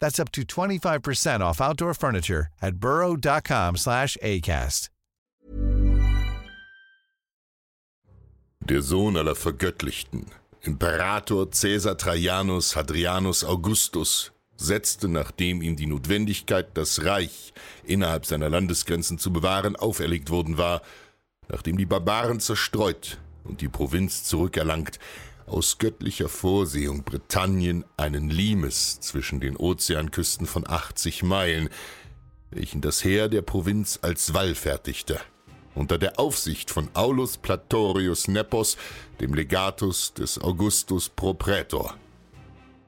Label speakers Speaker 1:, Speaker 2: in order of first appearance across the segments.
Speaker 1: That's up to 25% off outdoor furniture at burrow.com slash ACAST.
Speaker 2: Der Sohn aller Vergöttlichten, Imperator Caesar Trajanus Hadrianus Augustus, setzte, nachdem ihm die Notwendigkeit, das Reich innerhalb seiner Landesgrenzen zu bewahren, auferlegt worden war, nachdem die Barbaren zerstreut und die Provinz zurückerlangt, aus göttlicher Vorsehung Britannien einen Limes zwischen den Ozeanküsten von 80 Meilen, welchen das Heer der Provinz als Wall fertigte, unter der Aufsicht von Aulus Platorius Nepos, dem Legatus des Augustus pro Prätor.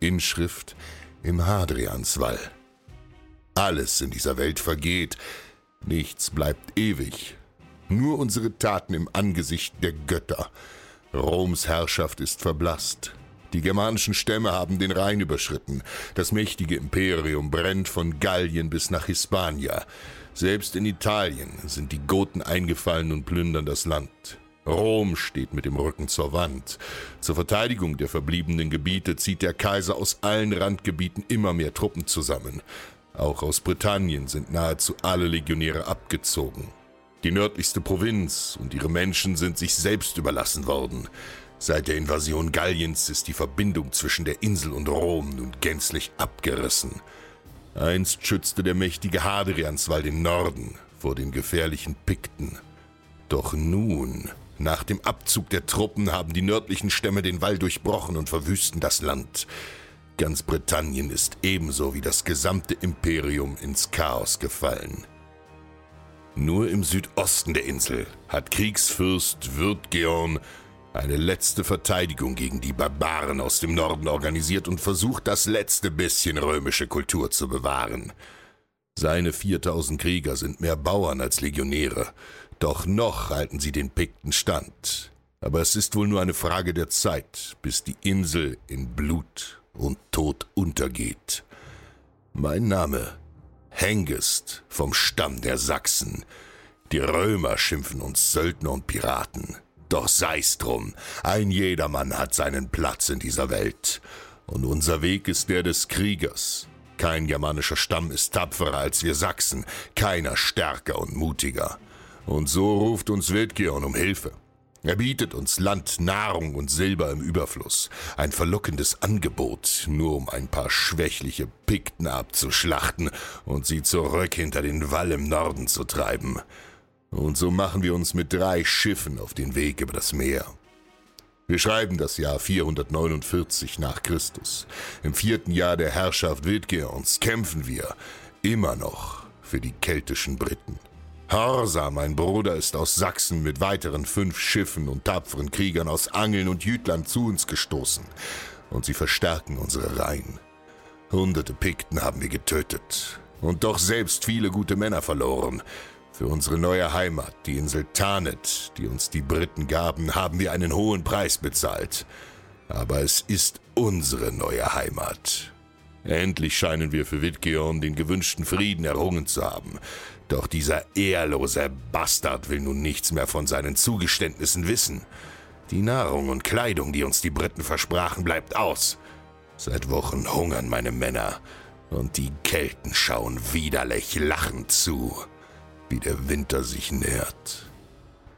Speaker 2: Inschrift im Hadrianswall. Alles in dieser Welt vergeht, nichts bleibt ewig, nur unsere Taten im Angesicht der Götter. Roms Herrschaft ist verblasst. Die germanischen Stämme haben den Rhein überschritten. Das mächtige Imperium brennt von Gallien bis nach Hispania. Selbst in Italien sind die Goten eingefallen und plündern das Land. Rom steht mit dem Rücken zur Wand. Zur Verteidigung der verbliebenen Gebiete zieht der Kaiser aus allen Randgebieten immer mehr Truppen zusammen. Auch aus Britannien sind nahezu alle Legionäre abgezogen. Die nördlichste Provinz und ihre Menschen sind sich selbst überlassen worden. Seit der Invasion Galliens ist die Verbindung zwischen der Insel und Rom nun gänzlich abgerissen. Einst schützte der mächtige Hadrianswall den Norden vor den gefährlichen Pikten. Doch nun, nach dem Abzug der Truppen, haben die nördlichen Stämme den Wall durchbrochen und verwüsten das Land. Ganz Britannien ist ebenso wie das gesamte Imperium ins Chaos gefallen. Nur im Südosten der Insel hat Kriegsfürst Würdgeorn eine letzte Verteidigung gegen die Barbaren aus dem Norden organisiert und versucht, das letzte bisschen römische Kultur zu bewahren. Seine 4000 Krieger sind mehr Bauern als Legionäre, doch noch halten sie den Pikten stand. Aber es ist wohl nur eine Frage der Zeit, bis die Insel in Blut und Tod untergeht. Mein Name Hengist vom Stamm der Sachsen. Die Römer schimpfen uns Söldner und Piraten. Doch sei's drum, ein jedermann hat seinen Platz in dieser Welt. Und unser Weg ist der des Kriegers. Kein germanischer Stamm ist tapferer als wir Sachsen, keiner stärker und mutiger. Und so ruft uns Wildgeorn um Hilfe. Er bietet uns Land, Nahrung und Silber im Überfluss. Ein verlockendes Angebot, nur um ein paar schwächliche Pikten abzuschlachten und sie zurück hinter den Wall im Norden zu treiben. Und so machen wir uns mit drei Schiffen auf den Weg über das Meer. Wir schreiben das Jahr 449 nach Christus. Im vierten Jahr der Herrschaft Wildgeorns kämpfen wir immer noch für die keltischen Briten. Horsa, mein Bruder, ist aus Sachsen mit weiteren fünf Schiffen und tapferen Kriegern aus Angeln und Jütland zu uns gestoßen. Und sie verstärken unsere Reihen. Hunderte Pikten haben wir getötet. Und doch selbst viele gute Männer verloren. Für unsere neue Heimat, die Insel Tarnet, die uns die Briten gaben, haben wir einen hohen Preis bezahlt. Aber es ist unsere neue Heimat. Endlich scheinen wir für Witgeon den gewünschten Frieden errungen zu haben. Doch dieser ehrlose Bastard will nun nichts mehr von seinen Zugeständnissen wissen. Die Nahrung und Kleidung, die uns die Briten versprachen, bleibt aus. Seit Wochen hungern meine Männer und die Kelten schauen widerlich lachend zu, wie der Winter sich nähert.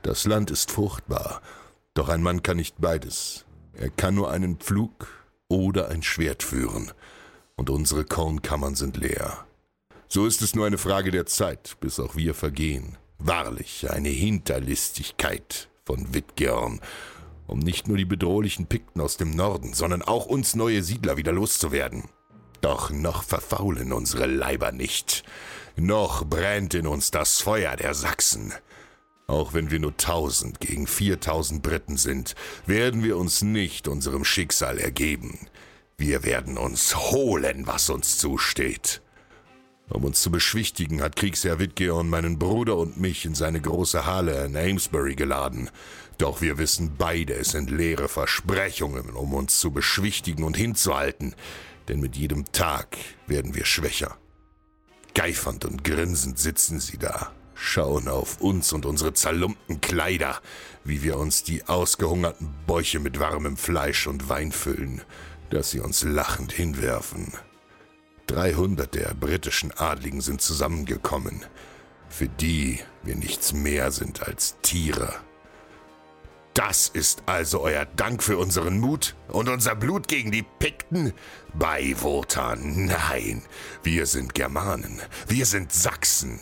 Speaker 2: Das Land ist fruchtbar, doch ein Mann kann nicht beides. Er kann nur einen Pflug oder ein Schwert führen, und unsere Kornkammern sind leer. So ist es nur eine Frage der Zeit, bis auch wir vergehen. Wahrlich eine Hinterlistigkeit von Wittgern, um nicht nur die bedrohlichen Pikten aus dem Norden, sondern auch uns neue Siedler wieder loszuwerden. Doch noch verfaulen unsere Leiber nicht. Noch brennt in uns das Feuer der Sachsen. Auch wenn wir nur tausend gegen viertausend Briten sind, werden wir uns nicht unserem Schicksal ergeben. Wir werden uns holen, was uns zusteht. Um uns zu beschwichtigen, hat Kriegsherr Wittgeorn meinen Bruder und mich in seine große Halle in Amesbury geladen. Doch wir wissen beide, es sind leere Versprechungen, um uns zu beschwichtigen und hinzuhalten, denn mit jedem Tag werden wir schwächer. Geifernd und grinsend sitzen sie da, schauen auf uns und unsere zerlumpten Kleider, wie wir uns die ausgehungerten Bäuche mit warmem Fleisch und Wein füllen, das sie uns lachend hinwerfen. Dreihundert der britischen Adligen sind zusammengekommen, für die wir nichts mehr sind als Tiere. Das ist also euer Dank für unseren Mut und unser Blut gegen die Pikten? Bei Wotan, nein, wir sind Germanen, wir sind Sachsen.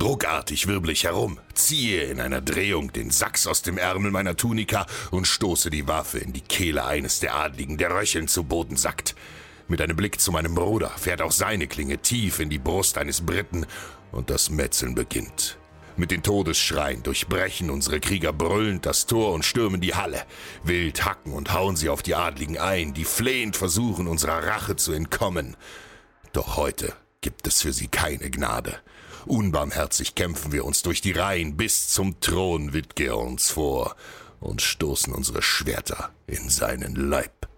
Speaker 2: Ruckartig wirbel ich herum, ziehe in einer Drehung den Sachs aus dem Ärmel meiner Tunika und stoße die Waffe in die Kehle eines der Adligen, der röchelnd zu Boden sackt. Mit einem Blick zu meinem Bruder fährt auch seine Klinge tief in die Brust eines Briten und das Metzeln beginnt. Mit den Todesschreien durchbrechen unsere Krieger brüllend das Tor und stürmen die Halle. Wild hacken und hauen sie auf die Adligen ein, die flehend versuchen, unserer Rache zu entkommen. Doch heute gibt es für sie keine Gnade. Unbarmherzig kämpfen wir uns durch die Reihen bis zum Thron Witgeorns vor und stoßen unsere Schwerter in seinen Leib.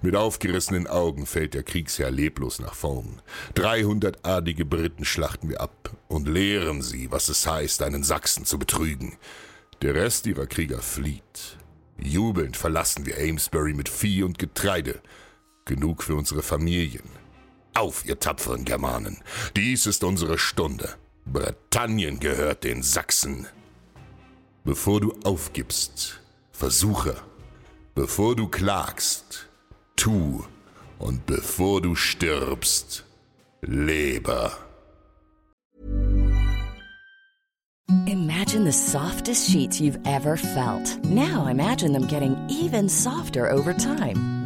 Speaker 2: Mit aufgerissenen Augen fällt der Kriegsherr leblos nach vorn. Dreihundert adige Briten schlachten wir ab und lehren sie, was es heißt, einen Sachsen zu betrügen. Der Rest ihrer Krieger flieht. Jubelnd verlassen wir Amesbury mit Vieh und Getreide. Genug für unsere Familien. Auf, ihr tapferen Germanen! Dies ist unsere Stunde. Britannien gehört den Sachsen. Bevor du aufgibst, versuche. Bevor du klagst, tu. Und bevor du stirbst, lebe.
Speaker 3: Imagine the softest sheets you've ever felt. Now imagine them getting even softer over time.